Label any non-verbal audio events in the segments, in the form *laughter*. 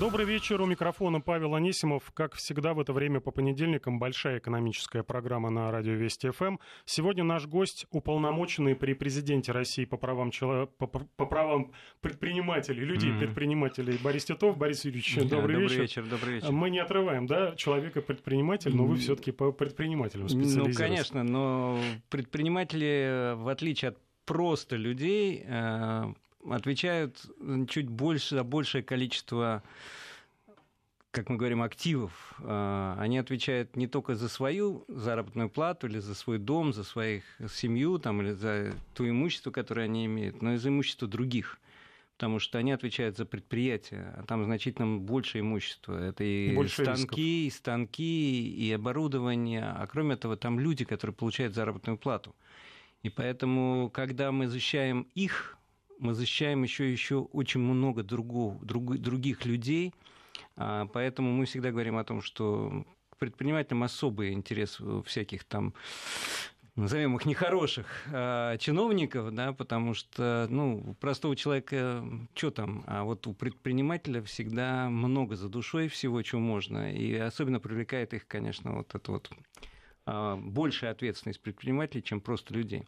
Добрый вечер. У микрофона Павел Анисимов. Как всегда в это время по понедельникам большая экономическая программа на радио Вести ФМ. Сегодня наш гость уполномоченный при президенте России по правам, чело... по, по правам предпринимателей, людей mm-hmm. предпринимателей Борис Титов. Борис Юрьевич, да, добрый, добрый вечер. вечер. Добрый вечер. Мы не отрываем, да, человека предприниматель, но вы все-таки по предпринимателям специализируетесь. Ну, конечно, но предприниматели, в отличие от просто людей, э, отвечают чуть больше за большее количество как мы говорим, активов, э, они отвечают не только за свою заработную плату или за свой дом, за свою семью там, или за то имущество, которое они имеют, но и за имущество других. Потому что они отвечают за предприятия, а там значительно больше имущества. Это и больше станки, и станки, и оборудование. А кроме этого, там люди, которые получают заработную плату. И поэтому, когда мы защищаем их, мы защищаем еще, еще очень много другого, друг, других людей. А, поэтому мы всегда говорим о том, что предпринимателям особый интерес всяких там назовем их нехороших а, чиновников, да, потому что, ну, у простого человека что там, а вот у предпринимателя всегда много за душой всего, чего можно, и особенно привлекает их, конечно, вот это вот а, большая ответственность предпринимателей, чем просто людей.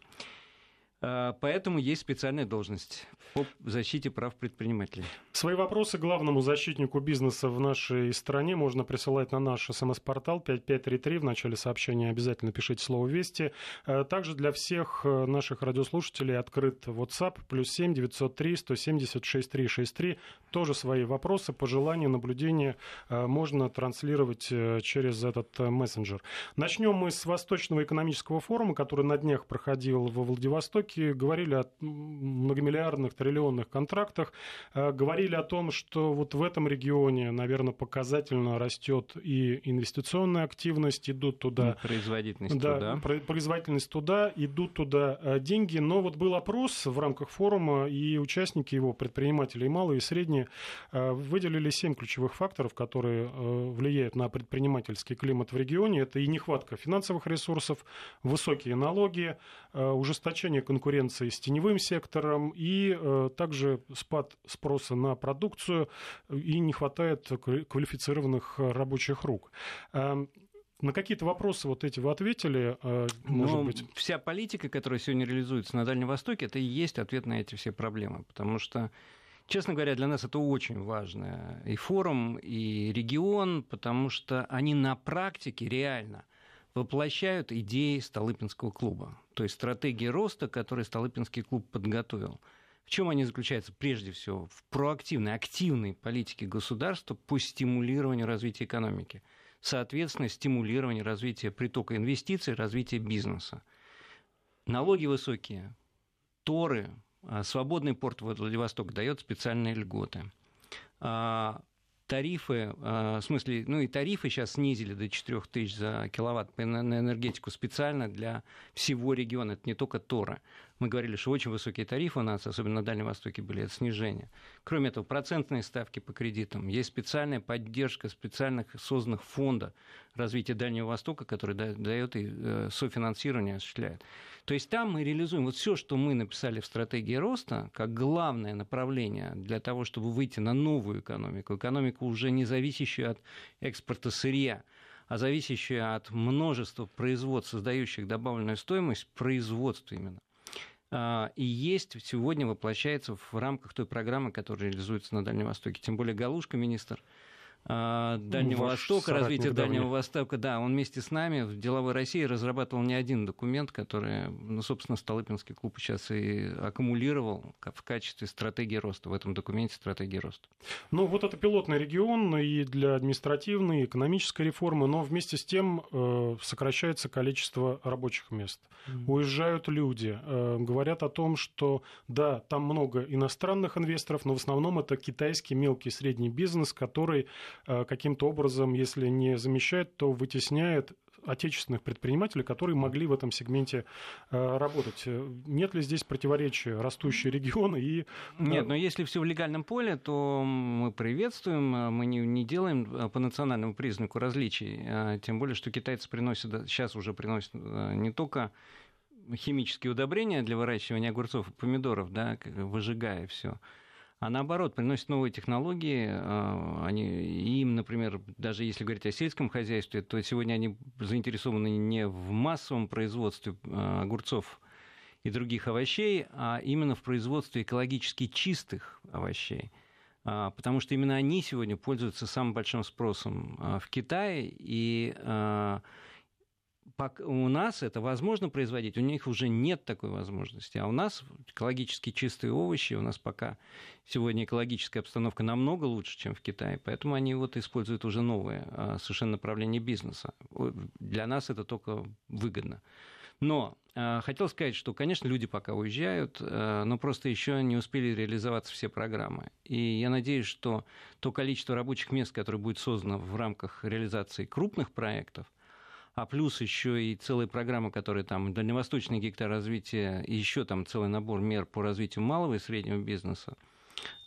А, поэтому есть специальная должность по защите прав предпринимателей. Свои вопросы главному защитнику бизнеса в нашей стране можно присылать на наш смс-портал 5533. В начале сообщения обязательно пишите слово «Вести». А, также для всех э, наших радиослушателей открыт WhatsApp плюс 7 903 170 6363. Тоже свои вопросы, пожелания, наблюдения э, можно транслировать э, через этот мессенджер. Начнем мы с Восточного экономического форума, который на днях проходил во Владивостоке все говорили о многомиллиардных, триллионных контрактах, э, говорили о том, что вот в этом регионе, наверное, показательно растет и инвестиционная активность, идут туда... Производительность да, туда. Производительность туда, идут туда э, деньги. Но вот был опрос в рамках форума, и участники его, предприниматели и малые, и средние, э, выделили семь ключевых факторов, которые влияют на предпринимательский климат в регионе. Это и нехватка финансовых ресурсов, высокие налоги, ужесточение конкуренции с теневым сектором и э, также спад спроса на продукцию и не хватает квалифицированных рабочих рук. Эм, на какие-то вопросы вот эти вы ответили, э, может ну, быть? Вся политика, которая сегодня реализуется на Дальнем Востоке, это и есть ответ на эти все проблемы, потому что Честно говоря, для нас это очень важно. И форум, и регион, потому что они на практике реально воплощают идеи Столыпинского клуба, то есть стратегии роста, которые Столыпинский клуб подготовил. В чем они заключаются? Прежде всего, в проактивной, активной политике государства по стимулированию развития экономики. Соответственно, стимулирование развития притока инвестиций, развития бизнеса. Налоги высокие, торы, а свободный порт Владивосток дает специальные льготы а тарифы, а, в смысле, ну и тарифы сейчас снизили до 4 тысяч за киловатт на энергетику специально для всего региона, это не только Тора. Мы говорили, что очень высокие тарифы у нас, особенно на Дальнем Востоке, были, это снижение. Кроме этого, процентные ставки по кредитам. Есть специальная поддержка специальных созданных фонда развития Дальнего Востока, который дает и э, софинансирование осуществляет. То есть там мы реализуем вот все, что мы написали в стратегии роста, как главное направление для того, чтобы выйти на новую экономику, экономику уже не зависящую от экспорта сырья, а зависящую от множества производств, создающих добавленную стоимость, производства именно. А, и есть сегодня воплощается в рамках той программы, которая реализуется на Дальнем Востоке. Тем более Галушка, министр Дальнего Ваш Востока, развития Дальнего Востока. Да, он вместе с нами в деловой России разрабатывал не один документ, который, ну, собственно, Столыпинский клуб сейчас и аккумулировал в качестве стратегии роста, в этом документе стратегии роста. Ну, вот это пилотный регион и для административной, и экономической реформы, но вместе с тем э, сокращается количество рабочих мест. Mm-hmm. Уезжают люди, э, говорят о том, что, да, там много иностранных инвесторов, но в основном это китайский мелкий и средний бизнес, который каким-то образом, если не замещает, то вытесняет отечественных предпринимателей, которые могли в этом сегменте э, работать. Нет ли здесь противоречия растущие регионы и... Э, Нет, но если все в легальном поле, то мы приветствуем, мы не, не делаем по национальному признаку различий, тем более, что китайцы приносят, сейчас уже приносят не только химические удобрения для выращивания огурцов и помидоров, да, выжигая все, а наоборот приносят новые технологии. А, они, им, например, даже если говорить о сельском хозяйстве, то сегодня они заинтересованы не в массовом производстве а, огурцов и других овощей, а именно в производстве экологически чистых овощей. А, потому что именно они сегодня пользуются самым большим спросом в Китае, и у нас это возможно производить, у них уже нет такой возможности. А у нас экологически чистые овощи, у нас пока сегодня экологическая обстановка намного лучше, чем в Китае, поэтому они вот используют уже новые а, совершенно направления бизнеса. Для нас это только выгодно. Но э, хотел сказать, что, конечно, люди пока уезжают, э, но просто еще не успели реализоваться все программы. И я надеюсь, что то количество рабочих мест, которое будет создано в рамках реализации крупных проектов, а плюс еще и целая программа, которая там дальневосточный гектар развития, и еще там целый набор мер по развитию малого и среднего бизнеса,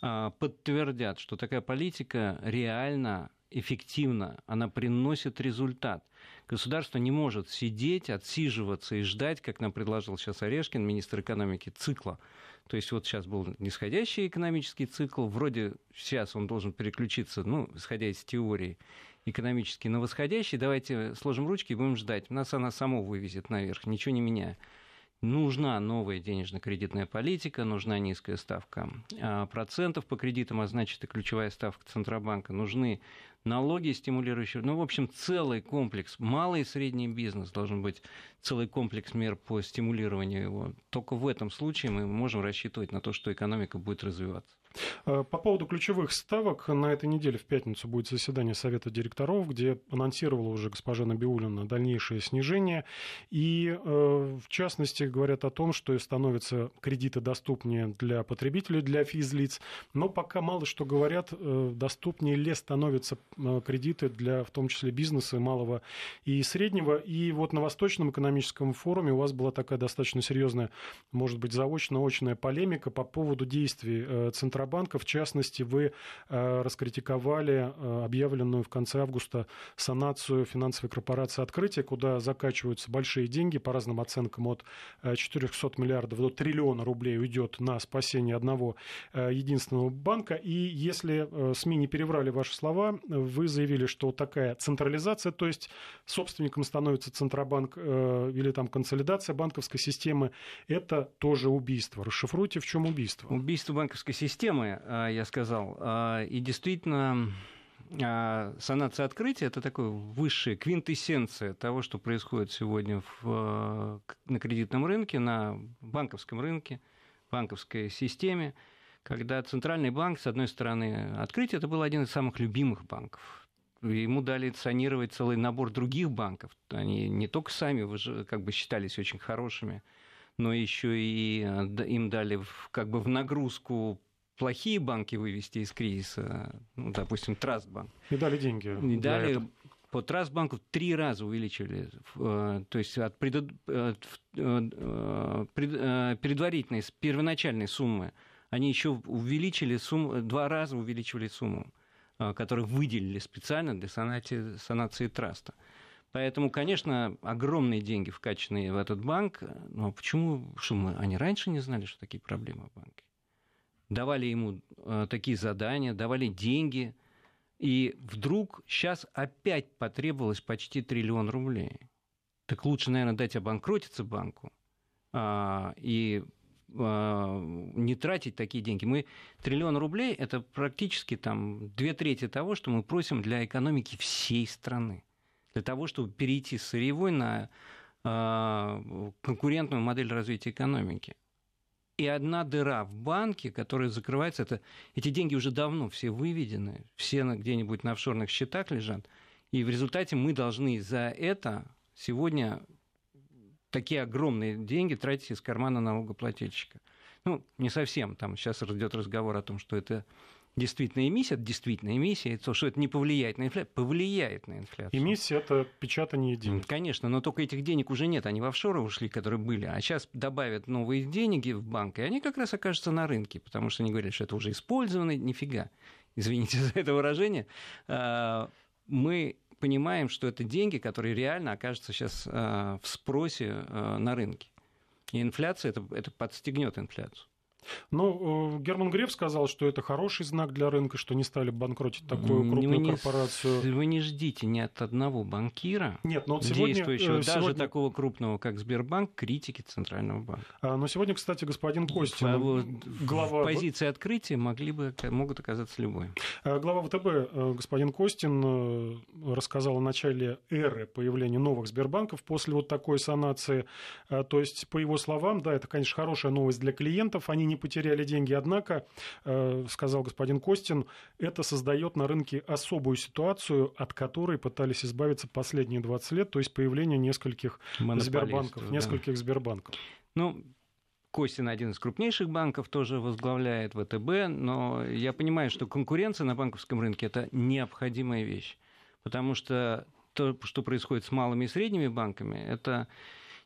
а, подтвердят, что такая политика реально эффективна, она приносит результат. Государство не может сидеть, отсиживаться и ждать, как нам предложил сейчас Орешкин, министр экономики, цикла. То есть вот сейчас был нисходящий экономический цикл, вроде сейчас он должен переключиться, ну, исходя из теории, экономически на восходящий, давайте сложим ручки и будем ждать. Нас она само вывезет наверх, ничего не меняя. Нужна новая денежно-кредитная политика, нужна низкая ставка а, процентов по кредитам, а значит и ключевая ставка Центробанка. Нужны налоги стимулирующие. Ну, в общем, целый комплекс. Малый и средний бизнес должен быть целый комплекс мер по стимулированию его. Только в этом случае мы можем рассчитывать на то, что экономика будет развиваться. Э, по поводу ключевых ставок, на этой неделе в пятницу будет заседание Совета директоров, где анонсировала уже госпожа Набиулина дальнейшее снижение. И, э, в частности, говорят о том, что становятся кредиты доступнее для потребителей, для физлиц. Но пока мало что говорят, э, доступнее ли становятся кредиты для, в том числе, бизнеса малого и среднего. И вот на Восточном экономическом форуме у вас была такая достаточно серьезная, может быть, заочно-очная полемика по поводу действий Центрального Центробанка. В частности, вы э, раскритиковали э, объявленную в конце августа санацию финансовой корпорации «Открытие», куда закачиваются большие деньги, по разным оценкам, от 400 э, миллиардов до триллиона рублей уйдет на спасение одного единственного банка. И если СМИ не переврали ваши слова, вы заявили, что такая централизация, то есть собственником становится Центробанк или там консолидация банковской системы, это тоже убийство. Расшифруйте, в чем убийство. Убийство банковской системы а, я сказал. А, и действительно, санация открытия – это такая высшая квинтэссенция того, что происходит сегодня в, на кредитном рынке, на банковском рынке, банковской системе, когда Центральный банк, с одной стороны, открытие – это был один из самых любимых банков. Ему дали санировать целый набор других банков. Они не только сами как бы считались очень хорошими, но еще и им дали как бы в нагрузку плохие банки вывести из кризиса, ну, допустим, Трастбанк. И дали деньги. И дали по Трастбанку три раза увеличили, э, то есть от, предо... Э, э, пред... предварительной, первоначальной суммы, они еще увеличили сумму, два раза увеличивали сумму, которую выделили специально для санации, санации траста. Поэтому, конечно, огромные деньги вкачанные в этот банк. Но почему? Что мы, они раньше не знали, что такие проблемы в банке? давали ему э, такие задания, давали деньги, и вдруг сейчас опять потребовалось почти триллион рублей. Так лучше, наверное, дать обанкротиться банку а, и а, не тратить такие деньги. Мы триллион рублей это практически там две трети того, что мы просим для экономики всей страны. Для того, чтобы перейти с сырьевой на а, конкурентную модель развития экономики и одна дыра в банке, которая закрывается, это, эти деньги уже давно все выведены, все где-нибудь на офшорных счетах лежат, и в результате мы должны за это сегодня такие огромные деньги тратить из кармана налогоплательщика. Ну, не совсем, там сейчас идет разговор о том, что это действительно эмиссия, это действительно эмиссия, то, что это не повлияет на инфляцию, повлияет на инфляцию. Эмиссия – это печатание денег. Конечно, но только этих денег уже нет, они в офшоры ушли, которые были, а сейчас добавят новые деньги в банк, и они как раз окажутся на рынке, потому что они говорят, что это уже использовано, нифига, извините *laughs* за это выражение, а, мы понимаем, что это деньги, которые реально окажутся сейчас а, в спросе а, на рынке. И инфляция это, это подстегнет инфляцию. Ну, э, Герман Греф сказал, что это хороший знак для рынка, что не стали банкротить такую крупную вы не, корпорацию. Вы не ждите ни от одного банкира, Нет, но вот сегодня, действующего, э, даже сегодня... такого крупного, как Сбербанк, критики Центрального банка. А, но сегодня, кстати, господин Костин, По- глава... В позиции открытия могли бы, могут оказаться любой. А, Глава ВТБ э, господин Костин рассказал о начале эры появления новых Сбербанков после вот такой санации. А, То есть, по его словам, да, это, конечно, хорошая новость для клиентов, они не потеряли деньги, однако, э, сказал господин Костин, это создает на рынке особую ситуацию, от которой пытались избавиться последние 20 лет, то есть появление нескольких Сбербанков, да. нескольких Сбербанков. Ну, Костин один из крупнейших банков, тоже возглавляет ВТБ, но я понимаю, что конкуренция на банковском рынке – это необходимая вещь, потому что то, что происходит с малыми и средними банками, это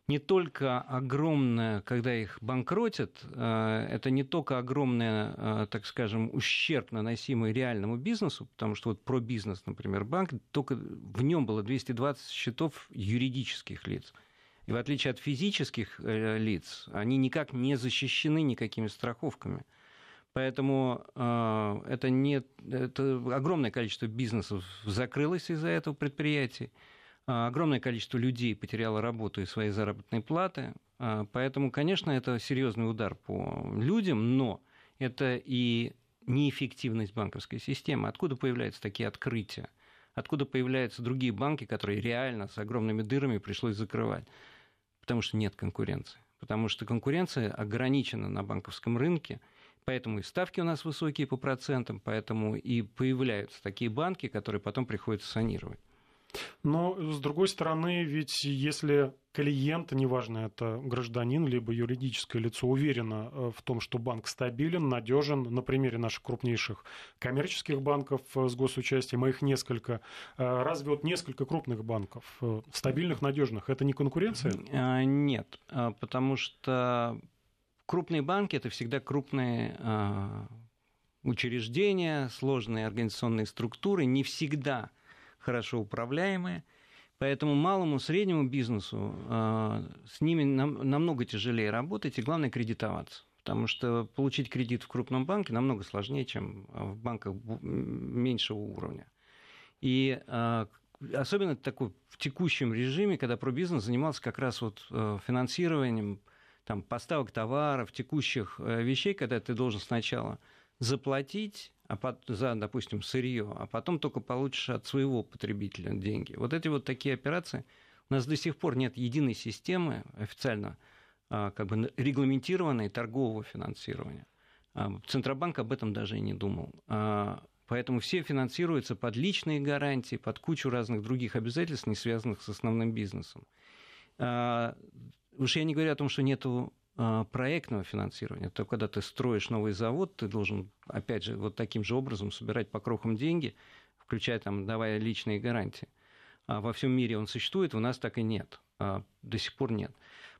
не только огромное, когда их банкротят, э, это не только огромный, э, так скажем, ущерб, наносимый реальному бизнесу, потому что вот про бизнес, например, банк, только в нем было 220 счетов юридических лиц. И в отличие от физических э, лиц, они никак не защищены никакими страховками. Поэтому это, не, это огромное количество бизнесов закрылось из-за этого предприятия. А, Огромное количество людей потеряло работу и свои заработные платы. А, Поэтому, конечно, это серьезный удар по людям, но это и неэффективность банковской системы. Откуда появляются такие открытия? Откуда появляются другие банки, которые реально с огромными дырами пришлось закрывать? Потому что нет конкуренции. Потому что конкуренция ограничена на банковском рынке, поэтому и ставки у нас высокие по процентам, поэтому и появляются такие банки, которые потом приходится санировать. Но, с другой стороны, ведь если клиент, неважно, это гражданин, либо юридическое лицо, уверено э, в том, что банк стабилен, надежен, на примере наших крупнейших коммерческих банков э, с госучастием, а их несколько, э, разве вот несколько крупных банков, стабильных, надежных, это не конкуренция? Нет, потому что крупные банки это всегда крупные учреждения, сложные организационные структуры, не всегда хорошо управляемые. Поэтому малому, среднему бизнесу а, с ними нам- намного тяжелее работать и, главное, кредитоваться. Потому что получить кредит в крупном банке намного сложнее, чем в банках меньшего уровня. И а, особенно такой в текущем режиме, когда пробизнес занимался как раз вот э, финансированием там, поставок товаров, текущих э, вещей, когда ты должен сначала заплатить а пот- за, допустим, сырье, а потом только получишь от своего потребителя деньги. Вот эти вот такие операции. У нас до сих пор нет единой системы официально а, как бы регламентированной торгового финансирования. А, Центробанк об этом даже и не думал. А, Поэтому все финансируются под личные гарантии, под кучу разных других обязательств, не связанных с основным бизнесом. Уж я не говорю о том, что нету проектного финансирования. То, когда ты строишь новый завод, ты должен, опять же, вот таким же образом собирать по крохам деньги, включая там, давая личные гарантии. А во всем мире он существует, у нас так и нет. А, До сих пор нет.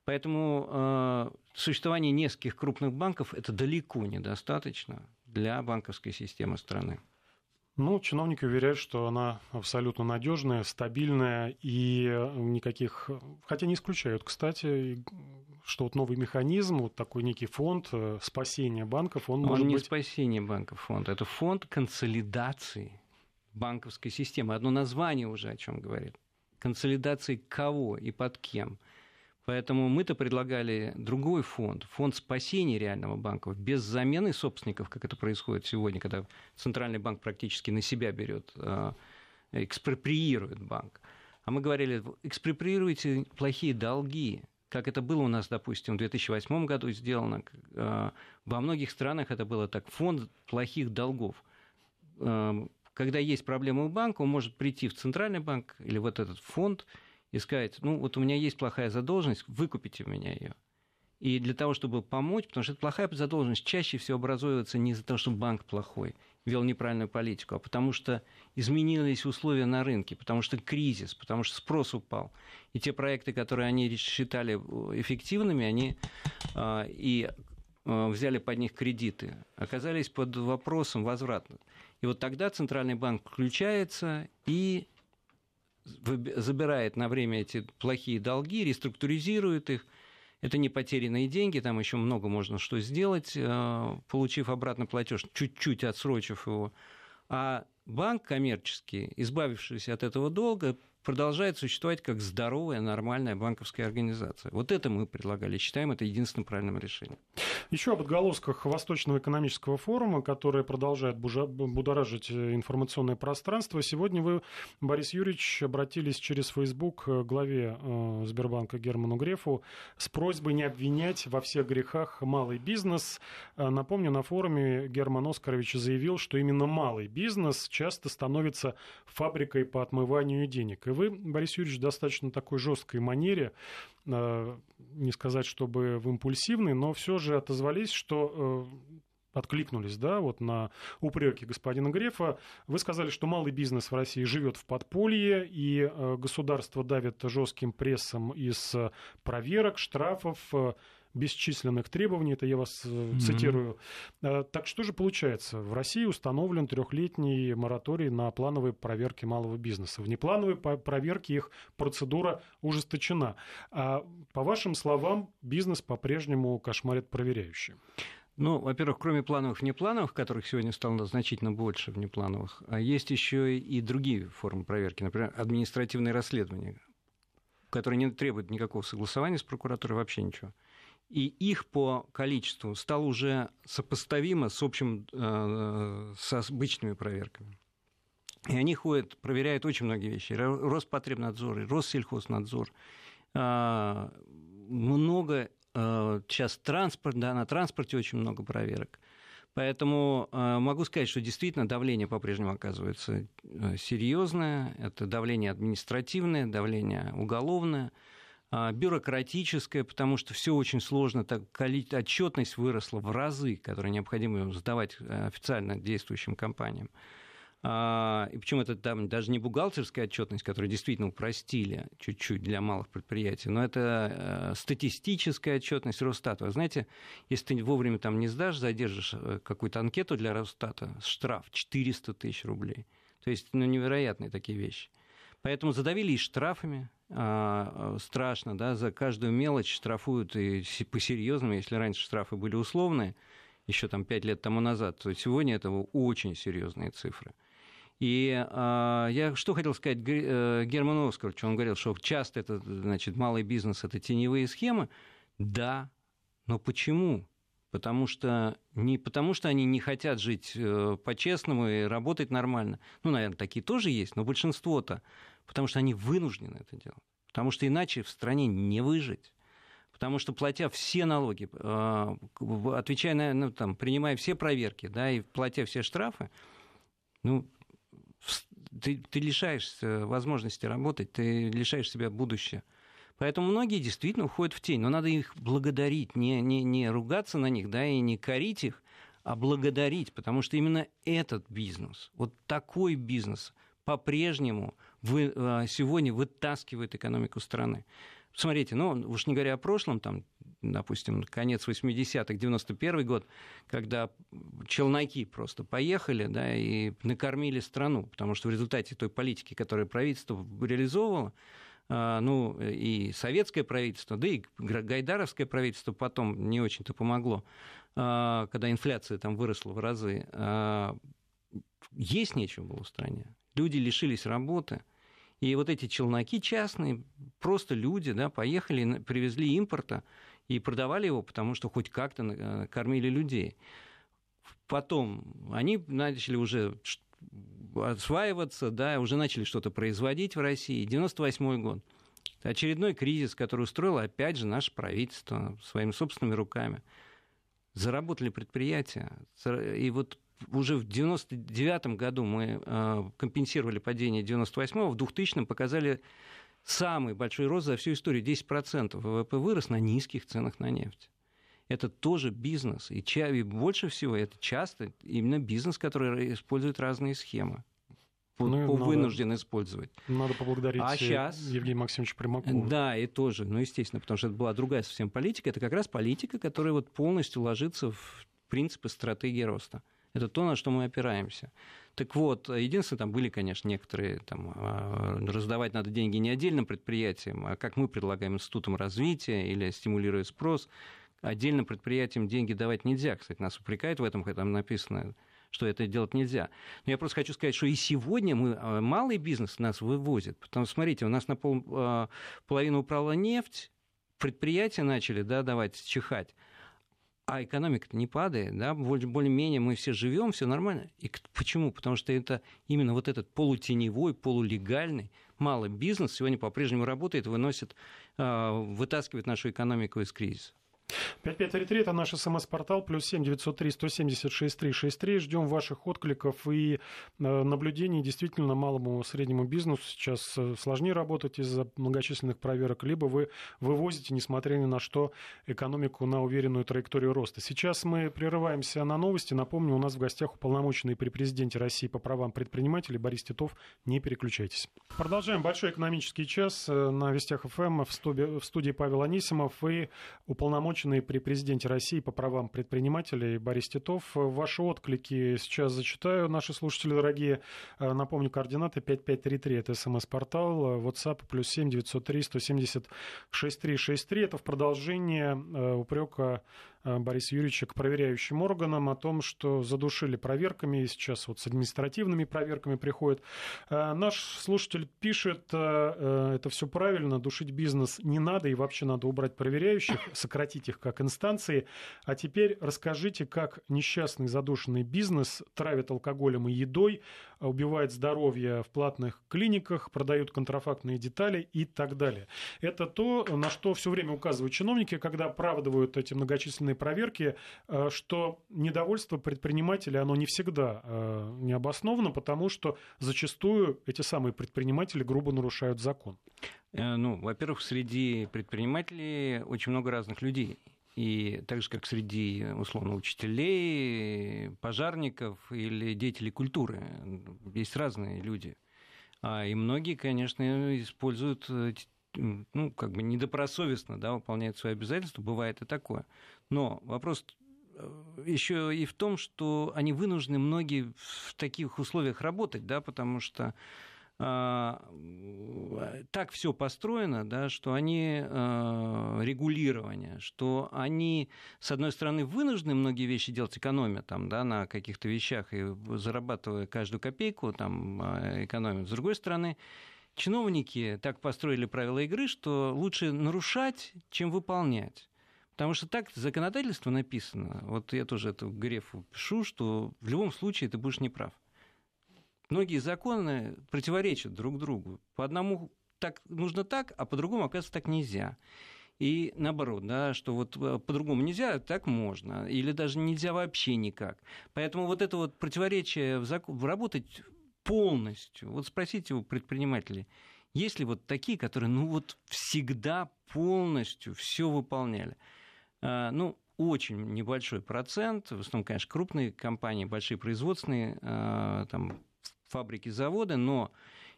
Поэтому э, существование нескольких крупных банков это далеко недостаточно для банковской системы страны. Ну, чиновники уверяют, что она абсолютно надежная, стабильная и никаких... Хотя не исключают, кстати, что вот новый механизм, вот такой некий фонд э, спасения банков, он, Он может не быть... спасение банков фонд, это фонд консолидации банковской системы. Одно название уже о чем говорит. Консолидации кого и под кем. Поэтому мы-то предлагали другой фонд, фонд спасения реального банка, без замены собственников, как это происходит сегодня, когда Центральный банк практически на себя берет, э, экспроприирует банк. А мы говорили, экспроприируйте плохие долги, как это было у нас, допустим, в 2008 году сделано. Э, Во многих странах это было так, фонд плохих долгов. Э, Когда есть проблема у банка, он может прийти в Центральный банк или вот этот фонд и сказать, ну вот у меня есть плохая задолженность, выкупите у меня ее. И для того, чтобы помочь, потому что эта плохая задолженность чаще всего образуется не из-за того, что банк плохой, вел неправильную политику, а потому что изменились условия на рынке, потому что кризис, потому что спрос упал. И те проекты, которые они считали эффективными, они а, и а, взяли под них кредиты, оказались под вопросом возврата. И вот тогда Центральный банк включается и забирает на время эти плохие долги, реструктуризирует их. Это не потерянные деньги, там еще много можно что сделать, э, получив обратно платеж, чуть-чуть отсрочив его. А банк коммерческий, избавившийся от этого долга, продолжает существовать как здоровая, нормальная банковская организация. Вот это мы предлагали, считаем это единственным правильным решением. Еще об отголосках Восточного экономического форума, который продолжает будоражить э, информационное пространство. Сегодня вы, Борис Юрьевич, обратились через Facebook к главе э, Сбербанка Герману Грефу с просьбой не обвинять во всех грехах малый бизнес. Э, напомню, на форуме Герман Оскарович заявил, что именно малый бизнес часто становится фабрикой по отмыванию денег. И вы, Борис Юрьевич, достаточно такой жесткой манере, э, не сказать, чтобы в импульсивной, но все же отозвались, что э, откликнулись, да, вот на упреки господина Грефа. Вы сказали, что малый бизнес в России живет в подполье, и э, государство давит жестким прессом из проверок, штрафов, бесчисленных требований, это я вас mm-hmm. цитирую. Э, так что же получается? В России установлен трехлетний мораторий на плановые проверки малого бизнеса. В неплановой проверке их процедура ужесточена. А по вашим словам, бизнес по-прежнему кошмарит проверяющие. Ну, во-первых, кроме плановых и неплановых, которых сегодня стало значительно больше внеплановых, а есть еще и другие формы проверки, например, административные расследования, которые не требуют никакого согласования с прокуратурой, вообще ничего и их по количеству стало уже сопоставимо с общим, э, с обычными проверками. И они ходят, проверяют очень многие вещи. Роспотребнадзор, Россельхознадзор. А, много э, сейчас транспорт, да, на транспорте очень много проверок. Поэтому э, могу сказать, что действительно давление по-прежнему оказывается серьезное. Это давление административное, давление уголовное – бюрократическое, потому что все очень сложно, так, отчетность выросла в разы, которые необходимо сдавать э, официально действующим компаниям. А, и причем это там даже не бухгалтерская отчетность, которую действительно упростили чуть-чуть для малых предприятий, но это э, статистическая отчетность Росстата. Вы знаете, если ты вовремя там не сдашь, задержишь э, какую-то анкету для Росстата, штраф 400 тысяч рублей. То есть ну, невероятные такие вещи. Поэтому задавили и штрафами, а, страшно, да, за каждую мелочь штрафуют и по-серьезному, если раньше штрафы были условные, еще там пять лет тому назад, то сегодня это очень серьезные цифры. И а, я что хотел сказать э, Герману Оскаровичу, он говорил, что часто это, значит, малый бизнес – это теневые схемы. Да, но почему? Потому что не потому, что они не хотят жить э, по-честному и работать нормально. Ну, наверное, такие тоже есть, но большинство-то потому что они вынуждены это делать. Потому что иначе в стране не выжить. Потому что, платя все налоги, а, отвечая на, ну, там, принимая все проверки, да, и платя все штрафы, ну, ты, ты лишаешься возможности работать, ты лишаешь себя будущего. Поэтому многие действительно уходят в тень. Но надо их благодарить, не, не, не ругаться на них, да, и не корить их, а благодарить, потому что именно этот бизнес, вот такой бизнес по-прежнему вы, а, сегодня вытаскивает экономику страны. Смотрите, ну, уж не говоря о прошлом, там, допустим, конец 80-х, 91 год, когда челноки просто поехали, да, и накормили страну, потому что в результате той политики, которую правительство реализовывало, а, ну, и советское правительство, да и гайдаровское правительство потом не очень-то помогло, а, когда инфляция там выросла в разы, есть нечего было в стране. Люди лишились работы – и вот эти челноки частные, просто люди, да, поехали, привезли импорта и продавали его, потому что хоть как-то э, кормили людей. Потом они начали уже осваиваться, да, уже начали что-то производить в России. 98 год. Очередной кризис, который устроило, опять же, наше правительство своими собственными руками. Заработали предприятия. И вот уже в 99 году мы э, компенсировали падение 98-го, в 2000-м показали самый большой рост за всю историю. 10% ВВП вырос на низких ценах на нефть. Это тоже бизнес. И, и больше всего это часто именно бизнес, который использует разные схемы. По, ну, по надо, вынужден использовать. Надо поблагодарить а сейчас, Евгения Максимовича Примакова. Да, и тоже, ну, естественно, потому что это была другая совсем политика. Это как раз политика, которая вот полностью ложится в принципы стратегии роста. Это то, на что мы опираемся. Так вот, единственное, там были, конечно, некоторые, там, а, раздавать надо деньги не отдельным предприятиям, а как мы предлагаем институтам развития или стимулируя спрос, отдельным предприятиям деньги давать нельзя. Кстати, нас упрекают в этом, там написано что это делать нельзя. Но я просто хочу сказать, что и сегодня мы, а, малый бизнес нас вывозит. Потому что, смотрите, у нас на пол, а, половину упала нефть, предприятия начали да, давать чихать а экономика-то не падает, да, более-менее мы все живем, все нормально. И почему? Потому что это именно вот этот полутеневой, полулегальный малый бизнес сегодня по-прежнему работает, выносит, а, вытаскивает нашу экономику из кризиса. 5533 это наш смс-портал, плюс 7 903 176 363. Ждем ваших откликов и э, наблюдений. Действительно, малому среднему бизнесу сейчас э, сложнее работать из-за многочисленных проверок, либо вы вывозите, несмотря ни на что, экономику на уверенную траекторию роста. Сейчас мы прерываемся на новости. Напомню, у нас в гостях уполномоченный при президенте России по правам предпринимателей Борис Титов. Не переключайтесь. Продолжаем большой экономический час э, на Вестях ФМ студии, в студии Павел Анисимов и уполномоченный уполномоченный при президенте России по правам предпринимателей Борис Титов. Ваши отклики сейчас зачитаю, наши слушатели дорогие. Э, напомню, координаты 5533, это смс-портал, WhatsApp плюс 7 903 170 6363. Это в продолжение э, упрека Бориса Юрьевича к проверяющим органам о том, что задушили проверками, и сейчас вот с административными проверками приходят. Э, наш слушатель пишет, э, это все правильно, душить бизнес не надо, и вообще надо убрать проверяющих, *coughs* сократить их как инстанции. А теперь расскажите, как несчастный задушенный бизнес травит алкоголем и едой, убивает здоровье в платных клиниках, продают контрафактные детали и так далее. Это то, на что все время указывают чиновники, когда оправдывают эти многочисленные проверки, э, что недовольство предпринимателей, оно не всегда э, не обосновано, потому что зачастую эти самые предприниматели грубо нарушают закон. Э, ну, во-первых, среди предпринимателей очень много разных людей. И так же, как среди, условно, учителей, пожарников или деятелей культуры, есть разные люди. А, и многие, конечно, используют, э, ну, как бы недобросовестно, да, выполняют свои обязательства, бывает и такое. Но вопрос э, еще и в том, что они вынуждены многие в таких условиях работать, да, потому что так все построено, да, что они э, регулирование, что они, с одной стороны, вынуждены многие вещи делать, экономя там, да, на каких-то вещах и зарабатывая каждую копейку, там, а, экономят. С другой стороны, чиновники так построили правила игры, что лучше нарушать, чем выполнять. Потому что так законодательство написано. Вот я тоже эту грефу пишу, что в любом случае ты будешь неправ многие законы противоречат друг другу. По одному так нужно так, а по-другому, оказывается, так нельзя. И наоборот, да, что вот э, по-другому нельзя, так можно. Или даже нельзя вообще никак. Поэтому вот это вот противоречие в закон, работать полностью. Вот спросите у предпринимателей, есть ли вот такие, которые ну вот всегда полностью все выполняли? А, ну, очень небольшой процент, в основном, конечно, крупные компании, большие производственные, а, там, фабрики, заводы, но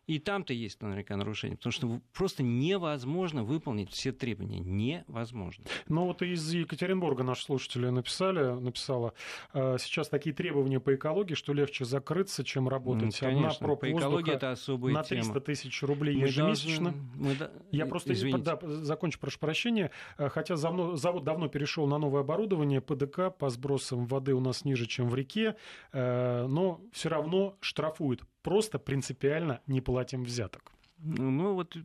и там-то есть наверняка нарушения, потому что просто невозможно выполнить все требования. Невозможно. Ну вот из Екатеринбурга наши слушатели написали, написала, э, сейчас такие требования по экологии, что легче закрыться, чем работать. Конечно, Одна проб по экологии это особая на 300 тема. тысяч рублей мы ежемесячно. Должны, мы, Я просто да, закончу, прошу прощения. Э, хотя завод давно перешел на новое оборудование, ПДК по сбросам воды у нас ниже, чем в реке, э, но все равно штрафуют просто принципиально не платим взяток. Ну вот,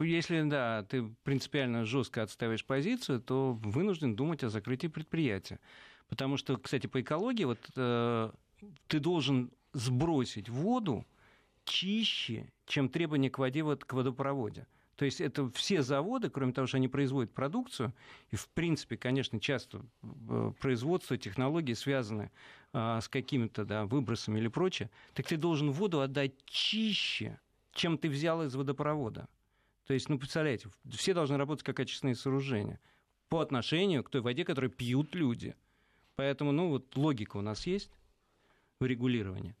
если, да, ты принципиально жестко отставишь позицию, то вынужден думать о закрытии предприятия. Потому что, кстати, по экологии, вот э, ты должен сбросить воду чище, чем требования к воде вот, к водопроводе. То есть это все заводы, кроме того, что они производят продукцию, и в принципе, конечно, часто э, производство, технологии связаны а, с какими-то да, выбросами или прочее, так ты должен воду отдать чище, чем ты взял из водопровода. То есть, ну, представляете, все должны работать как очистные сооружения по отношению к той воде, которую пьют люди. Поэтому, ну, вот логика у нас есть в регулировании.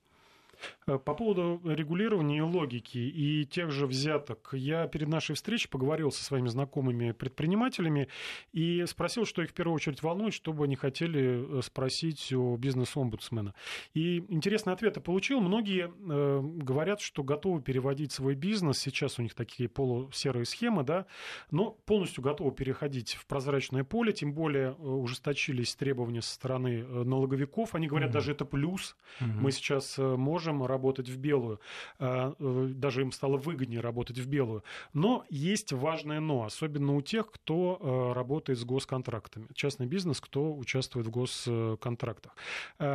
По поводу регулирования и логики и тех же взяток, я перед нашей встречей поговорил со своими знакомыми предпринимателями и спросил, что их в первую очередь волнует, что бы они хотели спросить у бизнес-омбудсмена. И интересные ответы получил. Многие э, говорят, что готовы переводить свой бизнес, сейчас у них такие полусерые схемы, да, но полностью готовы переходить в прозрачное поле, тем более э, ужесточились требования со стороны э, налоговиков. Они говорят, mm-hmm. даже это плюс. Mm-hmm. Мы сейчас э, можем работать в белую. Даже им стало выгоднее работать в белую. Но есть важное но, особенно у тех, кто работает с госконтрактами. Частный бизнес, кто участвует в госконтрактах.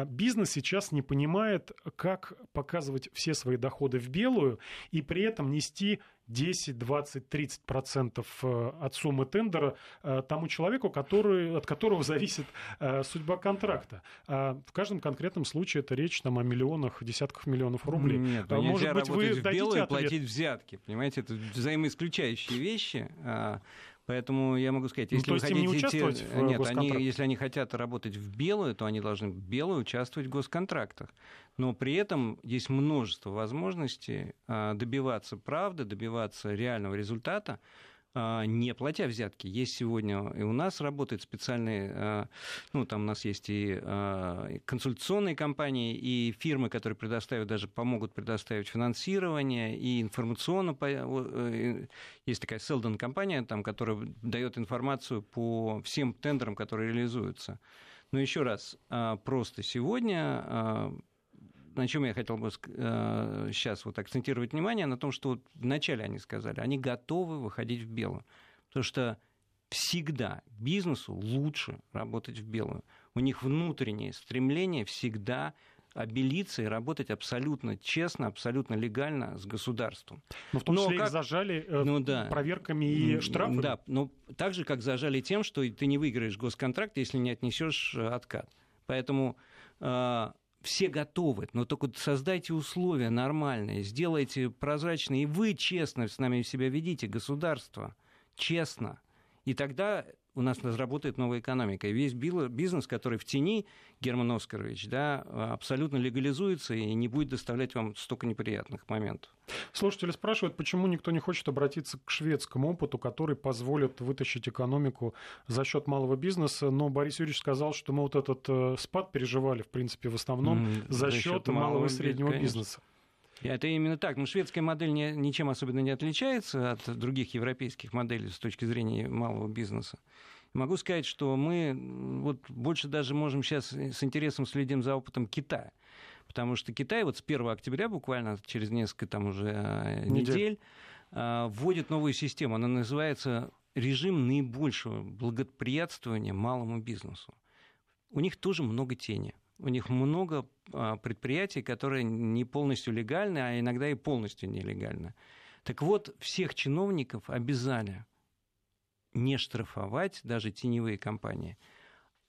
Бизнес сейчас не понимает, как показывать все свои доходы в белую и при этом нести 10, 20, 30 процентов э, от суммы тендера э, тому человеку, который, от которого зависит э, судьба контракта. А в каждом конкретном случае это речь там, о миллионах, десятках миллионов рублей. Нет, ну, Может быть, вы в белую и платить взятки. Понимаете, это взаимоисключающие вещи. Поэтому я могу сказать, ну, если ну, то вы хотите... не участвовать в Нет, они, если они хотят работать в белую, то они должны в белую участвовать в госконтрактах. Но при этом есть множество возможностей а, добиваться правды, добиваться реального результата, не платя взятки. Есть сегодня и у нас работают специальные, а, ну, там у нас есть и консультационные компании, и фирмы, которые предоставят, даже помогут предоставить финансирование, и информационно, э, есть такая Селдон компания, там, которая дает информацию по всем тендерам, которые реализуются. Но еще раз, просто сегодня на чем я хотел бы сейчас э, вот акцентировать внимание, на том, что вот вначале они сказали, они готовы выходить в белую. Потому что всегда бизнесу лучше работать в белую. У них внутреннее стремление всегда обелиться и работать абсолютно честно, абсолютно легально с государством. Но в том числе как... их зажали э, ну, да. проверками и штрафами. Да, но так же, как зажали тем, что ты не выиграешь госконтракт, если не отнесешь э, откат. Поэтому все готовы, но только создайте условия нормальные, сделайте прозрачные, и вы честно с нами себя ведите, государство, честно. И тогда у нас разработает новая экономика. И весь бизнес, который в тени, Герман Оскарович, да, абсолютно легализуется и не будет доставлять вам столько неприятных моментов. Слушатели спрашивают, почему никто не хочет обратиться к шведскому опыту, который позволит вытащить экономику за счет малого бизнеса. Но Борис Юрьевич сказал, что мы вот этот э, спад переживали, в принципе, в основном mm, за, за счет малого и среднего конечно. бизнеса. Это именно так. Но шведская модель не, ничем особенно не отличается от других европейских моделей с точки зрения малого бизнеса. Могу сказать, что мы вот больше даже можем сейчас с интересом следим за опытом Китая. Потому что Китай вот с 1 октября, буквально через несколько там уже э, недель, недель э, вводит новую систему. Она называется режим наибольшего благоприятствования малому бизнесу. У них тоже много тени у них много а, предприятий, которые не полностью легальны, а иногда и полностью нелегальны. Так вот, всех чиновников обязали не штрафовать даже теневые компании,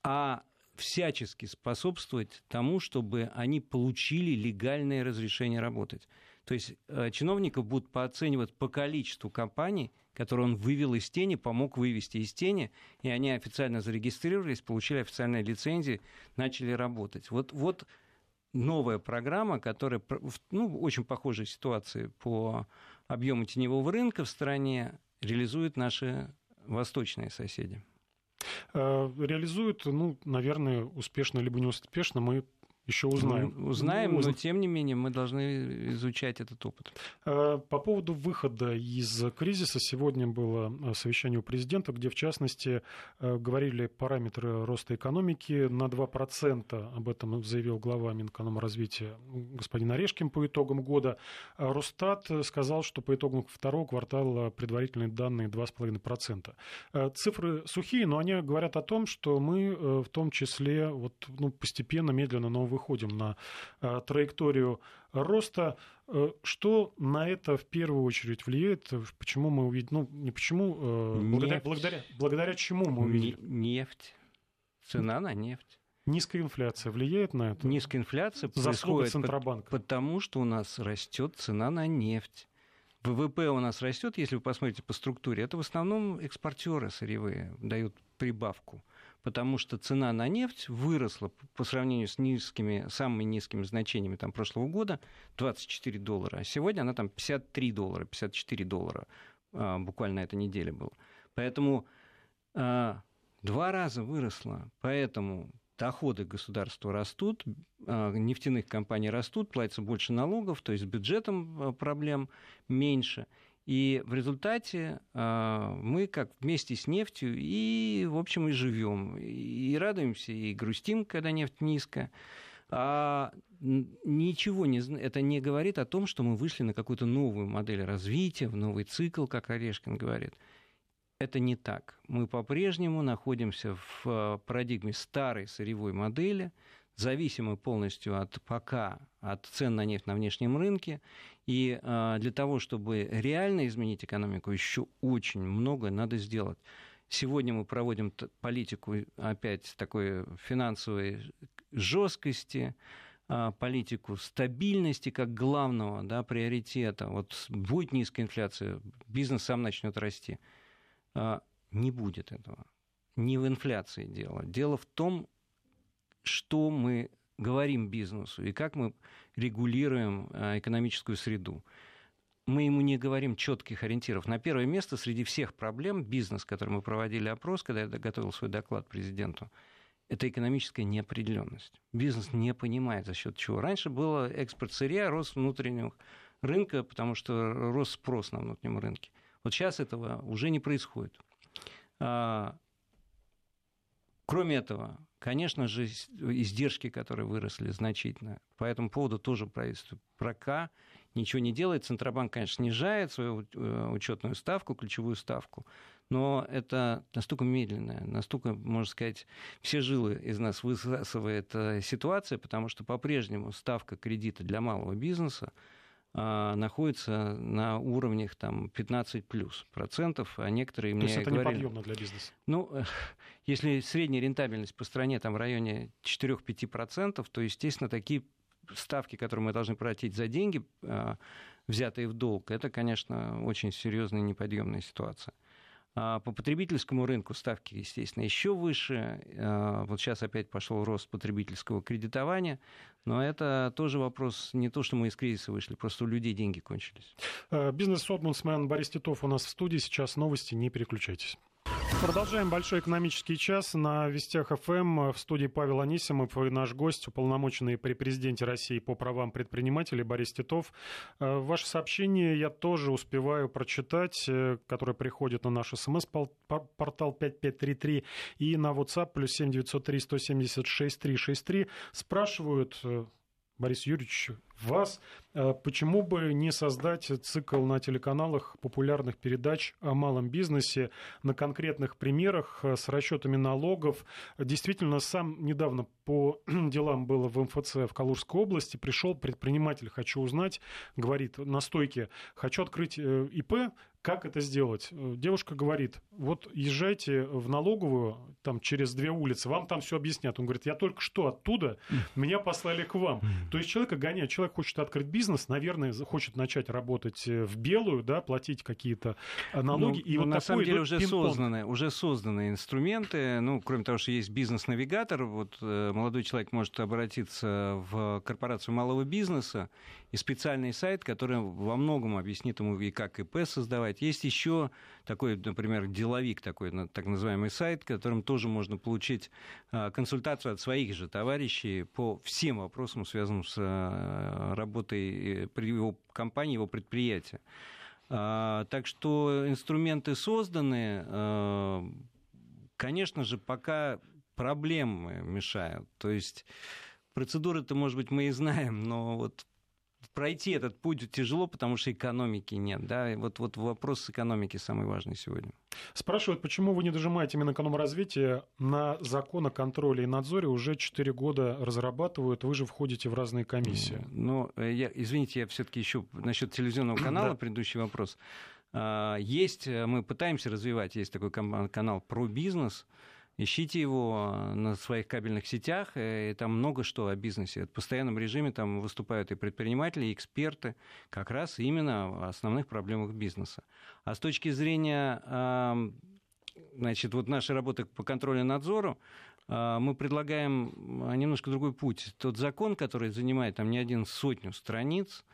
а всячески способствовать тому, чтобы они получили легальное разрешение работать. То есть э, чиновников будут пооценивать по количеству компаний, которые он вывел из тени, помог вывести из тени, и они официально зарегистрировались, получили официальные лицензии, начали работать. Вот, вот новая программа, которая ну, очень похожей ситуации по объему теневого рынка в стране реализуют наши восточные соседи. Э, реализуют, ну, наверное, успешно либо не успешно, мы еще узнаем. Мы узнаем, ну, но тем не менее мы должны изучать этот опыт. Э, по поводу выхода из кризиса сегодня было э, совещание у президента, где в частности э, говорили параметры роста экономики на 2%. Об этом заявил глава Минэкономразвития господин Орешкин по итогам года. Росстат сказал, что по итогам второго квартала предварительные данные 2,5%. Цифры сухие, но они говорят о том, что мы в том числе вот, ну, постепенно, медленно, но выходим на э, траекторию роста. Э, что на это в первую очередь влияет? Почему мы увидим? Ну, не почему, э, благодаря, благодаря, благодаря чему мы увидим? Нефть. Цена на нефть. Низкая инфляция влияет на это? Низкая инфляция происходит Центробанка. потому, что у нас растет цена на нефть. ВВП у нас растет, если вы посмотрите по структуре, это в основном экспортеры сырьевые дают прибавку. Потому что цена на нефть выросла по сравнению с низкими, самыми низкими значениями там, прошлого года 24 доллара, а сегодня она там 53 доллара, 54 доллара а, буквально эта неделя была. Поэтому а, два раза выросла, поэтому доходы государства растут, а, нефтяных компаний растут, платится больше налогов, то есть с бюджетом проблем меньше. И в результате а, мы как вместе с нефтью и, в общем, и живем, и радуемся, и грустим, когда нефть низкая. А ничего не, это не говорит о том, что мы вышли на какую-то новую модель развития, в новый цикл, как Орешкин говорит. Это не так. Мы по-прежнему находимся в парадигме старой сырьевой модели, зависимы полностью от пока от цен на нефть на внешнем рынке. И а, для того, чтобы реально изменить экономику, еще очень многое надо сделать. Сегодня мы проводим политику опять такой финансовой жесткости, а, политику стабильности как главного да, приоритета. Вот будет низкая инфляция, бизнес сам начнет расти. А, не будет этого. Не в инфляции дело. Дело в том, что мы говорим бизнесу и как мы регулируем а, экономическую среду. Мы ему не говорим четких ориентиров. На первое место среди всех проблем бизнес, который мы проводили опрос, когда я готовил свой доклад президенту, это экономическая неопределенность. Бизнес не понимает, за счет чего. Раньше было экспорт сырья, рост внутреннего рынка, потому что рос спрос на внутреннем рынке. Вот сейчас этого уже не происходит. А, кроме этого, конечно же, издержки, которые выросли значительно. По этому поводу тоже правительство пока ничего не делает. Центробанк, конечно, снижает свою э, учетную ставку, ключевую ставку, но это настолько медленная, настолько, можно сказать, все жилы из нас высасывает э, ситуация, потому что по-прежнему ставка кредита для малого бизнеса находится на уровнях там 15 плюс процентов, а некоторые То мне есть это говорили... неподъемно для бизнеса? Ну, *laughs* если средняя рентабельность по стране там в районе 4-5 процентов, то, естественно, такие ставки, которые мы должны платить за деньги, а, взятые в долг, это, конечно, очень серьезная неподъемная ситуация. А по потребительскому рынку ставки, естественно, еще выше. А, вот сейчас опять пошел рост потребительского кредитования. Но это тоже вопрос не то, что мы из кризиса вышли, просто у людей деньги кончились. Э, бизнес-омбудсмен Борис Титов у нас в студии. Сейчас новости, не переключайтесь. Продолжаем большой экономический час на Вестях ФМ. В студии Павел Анисимов и наш гость, уполномоченный при президенте России по правам предпринимателей Борис Титов. Э, Ваше сообщение я тоже успеваю прочитать, э, которое приходит на наш смс-портал 5533 и на WhatsApp плюс 7903 176 363. Спрашивают э, Борис Юрьевич, вас. Э, почему бы не создать цикл на телеканалах популярных передач о малом бизнесе на конкретных примерах э, с расчетами налогов? Действительно, сам недавно по *clears throat* делам было в МФЦ в Калужской области, пришел предприниматель, хочу узнать, говорит на стойке, хочу открыть э, ИП, как это сделать? Девушка говорит, вот езжайте в налоговую, там через две улицы, вам там все объяснят. Он говорит, я только что оттуда, меня послали к вам. То есть человека гоняют, человек человек хочет открыть бизнес, наверное, хочет начать работать э, в белую, да, платить какие-то э, налоги. Ну, и ну, вот на самом деле уже созданы, уже созданы инструменты. Ну, кроме того, что есть бизнес-навигатор, вот э, молодой человек может обратиться в корпорацию малого бизнеса и специальный сайт, который во многом объяснит ему и как ИП создавать. Есть еще такой, например, деловик такой, так называемый сайт, которым тоже можно получить консультацию от своих же товарищей по всем вопросам, связанным с работой э, его компании, его предприятия. А, так что инструменты созданы. А, конечно же, пока проблемы мешают. То есть процедуры-то, может быть, мы и знаем, но вот пройти этот путь тяжело, потому что экономики нет. Да? И вот, вот вопрос экономики самый важный сегодня. Спрашивают, почему вы не дожимаете Минэкономразвития на закон о контроле и надзоре уже 4 года разрабатывают, вы же входите в разные комиссии. Ну, э, я, извините, я все-таки еще насчет телевизионного *clears throat* канала, предыдущий вопрос. А, есть, э, мы пытаемся развивать, есть такой канал про бизнес, Ищите его на своих кабельных сетях, э, и там много что о бизнесе. В постоянном режиме там выступают и предприниматели, и эксперты, как раз именно о основных проблемах бизнеса. А с точки зрения значит, вот нашей работы по контролю и надзору, а, мы предлагаем немножко другой путь. Тот закон, который занимает там не один сотню страниц,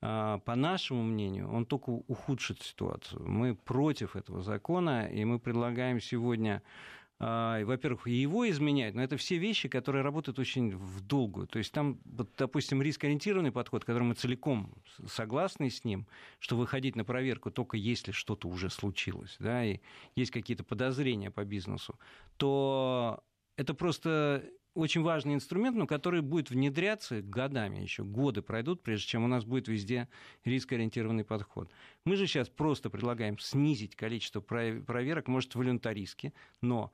а, по нашему мнению, он только ухудшит ситуацию. Мы против этого закона, и мы предлагаем сегодня а, во-первых, его изменять, но это все вещи, которые работают очень в долгую. То есть там, вот, допустим, рискоориентированный подход, который мы целиком согласны с ним, что выходить на проверку только если что-то уже случилось, да, и есть какие-то подозрения по бизнесу, то это просто очень важный инструмент, но который будет внедряться годами еще. Годы пройдут, прежде чем у нас будет везде рискоориентированный подход. Мы же сейчас просто предлагаем снизить количество проверок, может, волюнтаристски, но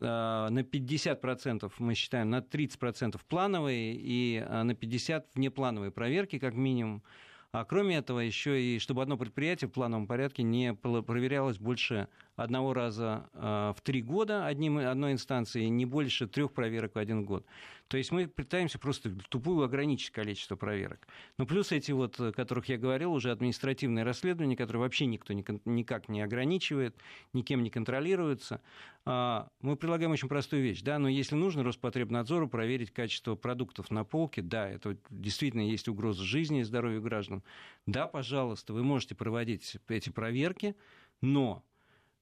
на 50% мы считаем, на 30% плановые и э, на 50% внеплановые проверки, как минимум. А кроме этого, еще и чтобы одно предприятие в плановом порядке не проверялось больше одного раза э, в три года одним, одной инстанции, не больше трех проверок в один год. То есть мы пытаемся просто тупую ограничить количество проверок. Но плюс эти вот, о которых я говорил, уже административные расследования, которые вообще никто никак не ограничивает, никем не контролируются. А, мы предлагаем очень простую вещь, да, но если нужно Роспотребнадзору проверить качество продуктов на полке, да, это действительно есть угроза жизни и здоровью граждан, да, пожалуйста, вы можете проводить эти проверки, но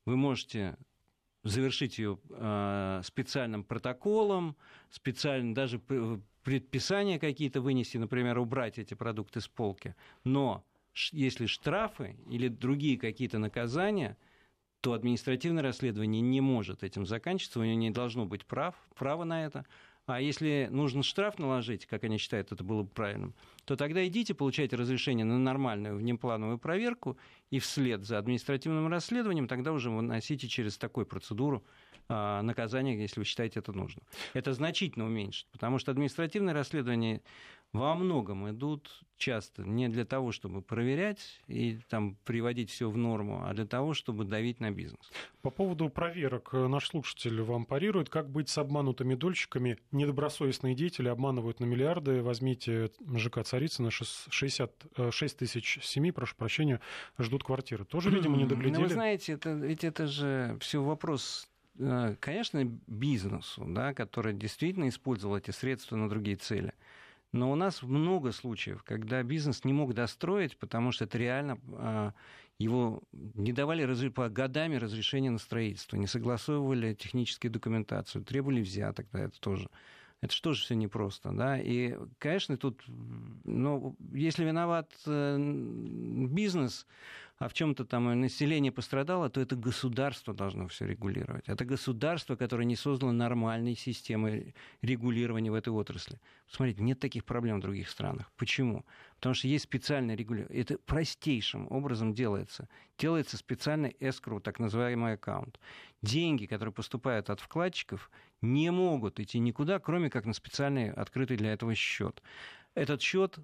вы можете завершить ее э, специальным протоколом, специально даже предписания какие-то вынести, например, убрать эти продукты с полки. Но если штрафы или другие какие-то наказания, то административное расследование не может этим заканчиваться, у него не должно быть прав, права на это. А если нужно штраф наложить, как они считают, это было бы правильным, то тогда идите, получайте разрешение на нормальную внеплановую проверку, и вслед за административным расследованием тогда уже выносите через такую процедуру а, наказание, если вы считаете это нужно. Это значительно уменьшит, потому что административное расследование во многом идут часто не для того, чтобы проверять и там, приводить все в норму, а для того, чтобы давить на бизнес. По поводу проверок э, наш слушатель вам парирует. Как быть с обманутыми дольщиками? Недобросовестные деятели обманывают на миллиарды. Возьмите ЖК Царицына, 66 э, тысяч семей, прошу прощения, ждут квартиры. Тоже, видимо, не доглядели. Ну, вы знаете, это, ведь это же все вопрос э, конечно, бизнесу, да, который действительно использовал эти средства на другие цели. Но у нас много случаев, когда бизнес не мог достроить, потому что это реально а, его не давали по годами разрешения на строительство, не согласовывали техническую документацию, требовали взяток, да, это тоже. Это что же все непросто, да? И, конечно, тут, ну, если виноват э, бизнес, а в чем-то там население пострадало, то это государство должно все регулировать. Это государство, которое не создало нормальной системы регулирования в этой отрасли. Смотрите, нет таких проблем в других странах. Почему? Потому что есть специальное регулирование. Это простейшим образом делается. Делается специальный escrow, так называемый аккаунт. Деньги, которые поступают от вкладчиков, не могут идти никуда, кроме как на специальный открытый для этого счет. Этот счет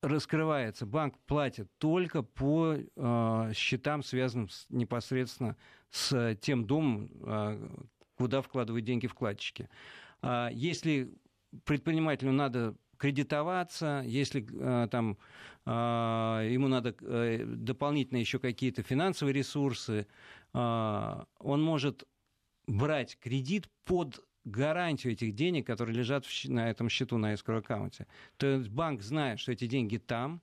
раскрывается, банк платит только по э, счетам, связанным с, непосредственно с тем домом, э, куда вкладывают деньги вкладчики. А если предпринимателю надо кредитоваться, если э, там, э, ему надо э, дополнительно еще какие-то финансовые ресурсы, он может брать кредит под гарантию этих денег, которые лежат на этом счету на escrow аккаунте. То есть банк знает, что эти деньги там,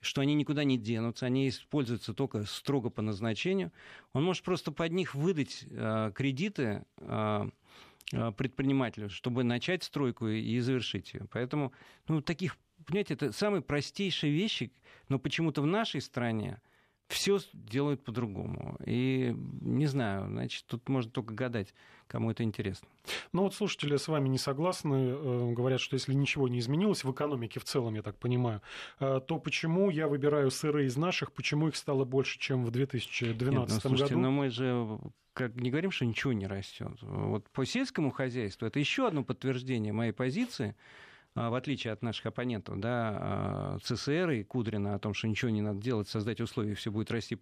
что они никуда не денутся, они используются только строго по назначению. Он может просто под них выдать э, кредиты э предпринимателю, чтобы начать стройку и завершить ее. Поэтому, ну, таких, понимаете, это самые простейшие вещи, но почему-то в нашей стране все делают по-другому. И не знаю, значит, тут можно только гадать, кому это интересно. Ну вот слушатели с вами не согласны, э, говорят, что если ничего не изменилось в экономике в целом, я так понимаю, э, то почему я выбираю сыры из наших, почему их стало больше, чем в 2012 Нет, ну, слушайте, году? Но мы же как не говорим, что ничего не растет. Вот по сельскому хозяйству это еще одно подтверждение моей позиции, а, в отличие от наших оппонентов, да, а, ЦСР и Кудрина о том, что ничего не надо делать, создать условия, все будет расти.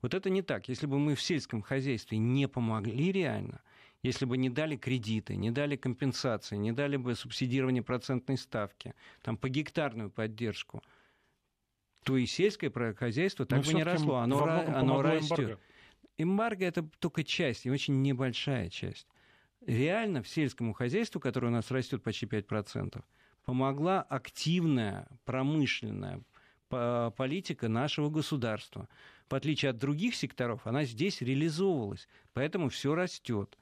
Вот это не так. Если бы мы в сельском хозяйстве не помогли реально, если бы не дали кредиты, не дали компенсации, не дали бы субсидирование процентной ставки, там, по гектарную поддержку, то и сельское хозяйство так Но бы не росло. Оно, оно растет. Эмбарго это только часть, и очень небольшая часть. Реально в сельскому хозяйству, которое у нас растет почти 5%, помогла активная промышленная политика нашего государства. В отличие от других секторов, она здесь реализовывалась, поэтому все растет.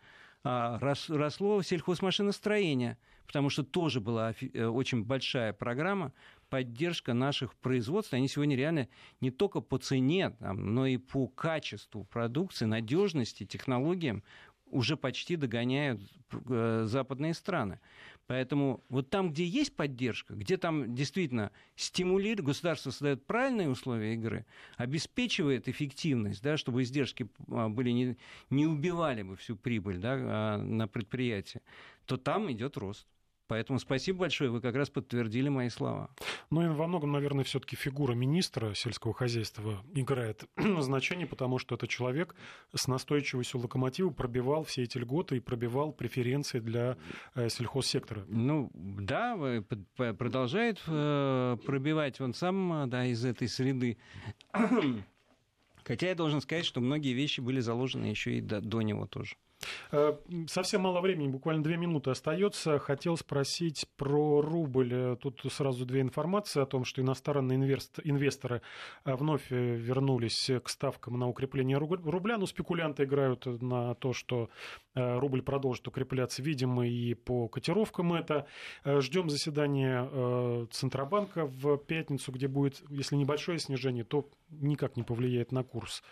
А, росло сельхозмашиностроение, потому что тоже была э, очень большая программа поддержка наших производств. Они сегодня реально не только по цене, но и по качеству продукции, надежности, технологиям уже почти догоняют э, западные страны. Поэтому вот там, где есть поддержка, где там действительно стимулирует, государство создает правильные условия игры, обеспечивает эффективность, да, чтобы издержки а, были не, не убивали бы всю прибыль да, а, на предприятии, то там идет рост. Поэтому спасибо большое, вы как раз подтвердили мои слова. Ну и во многом, наверное, все-таки фигура министра сельского хозяйства играет *clears throat* значение, потому что это человек с настойчивостью локомотива пробивал все эти льготы и пробивал преференции для э, сельхозсектора. Ну да, продолжает э, пробивать он сам да, из этой среды. *clears throat* Хотя я должен сказать, что многие вещи были заложены еще и до, до него тоже. Э, совсем мало времени, буквально две минуты остается. Хотел спросить про рубль. Э, тут сразу две информации о том, что иностранные инвесторы э, вновь вернулись к ставкам на укрепление рубля. Но спекулянты играют на то, что рубль продолжит укрепляться, видимо, и по котировкам это. Ждем заседания Центробанка в пятницу, где будет, если небольшое снижение, то никак не повлияет на курс.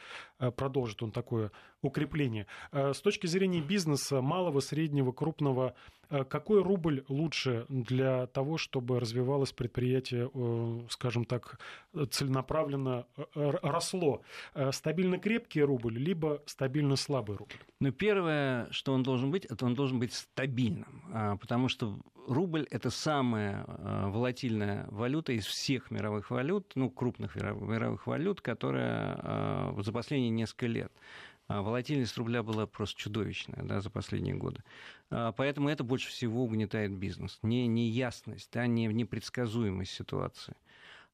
Продолжит он такое укрепление. С точки зрения зрения бизнеса, малого, среднего, крупного, э, какой рубль лучше для того, чтобы развивалось предприятие, э, скажем так, целенаправленно э, росло? Стабильно крепкий рубль, либо стабильно слабый рубль? Ну, первое, что он должен быть, это он должен быть стабильным, а, потому что рубль – это самая волатильная валюта из всех мировых валют, ну, крупных мировых валют, которая за последние несколько лет волатильность рубля была просто чудовищная да, за последние годы. А, поэтому это больше всего угнетает бизнес. Не неясность, да, не непредсказуемость ситуации.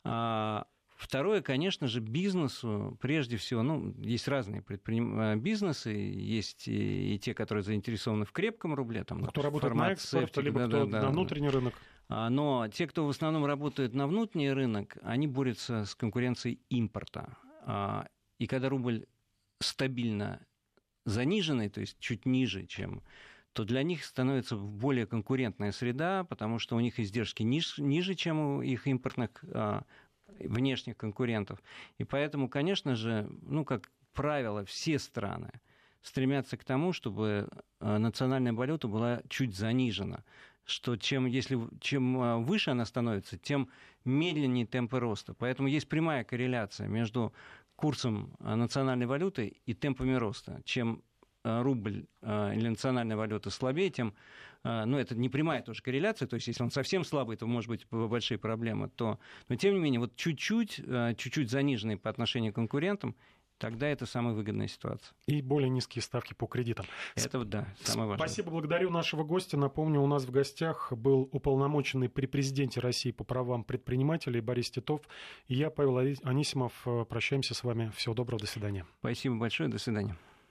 А, второе, конечно же, бизнесу, прежде всего, ну, есть разные предприним... бизнесы, есть и, и те, которые заинтересованы в крепком рубле. Там, кто работает на экспорт, либо да, кто да, на внутренний рынок. Но те, кто в основном работает на внутренний рынок, они борются с конкуренцией импорта. И когда рубль стабильно заниженной, то есть чуть ниже, чем то для них становится более конкурентная среда, потому что у них издержки ниже, ниже чем у их импортных а, внешних конкурентов. И поэтому, конечно же, ну, как правило, все страны стремятся к тому, чтобы а, национальная валюта была чуть занижена что чем, если, чем а, выше она становится, тем медленнее темпы роста. Поэтому есть прямая корреляция между курсом э, национальной валюты и темпами роста. Чем э, рубль э, или национальная валюта слабее, тем, ну, это не прямая тоже корреляция, то есть если он совсем слабый, то может быть большие проблемы, то, но тем не менее, вот чуть-чуть, чуть-чуть заниженный по отношению к конкурентам, тогда это самая выгодная ситуация. И более низкие ставки по кредитам. Это вот, да, самое важное. Спасибо, благодарю нашего гостя. Напомню, у нас в гостях был уполномоченный при президенте России по правам предпринимателей Борис Титов. И я, Павел Анисимов, прощаемся с вами. Всего доброго, до свидания. Спасибо большое, до свидания.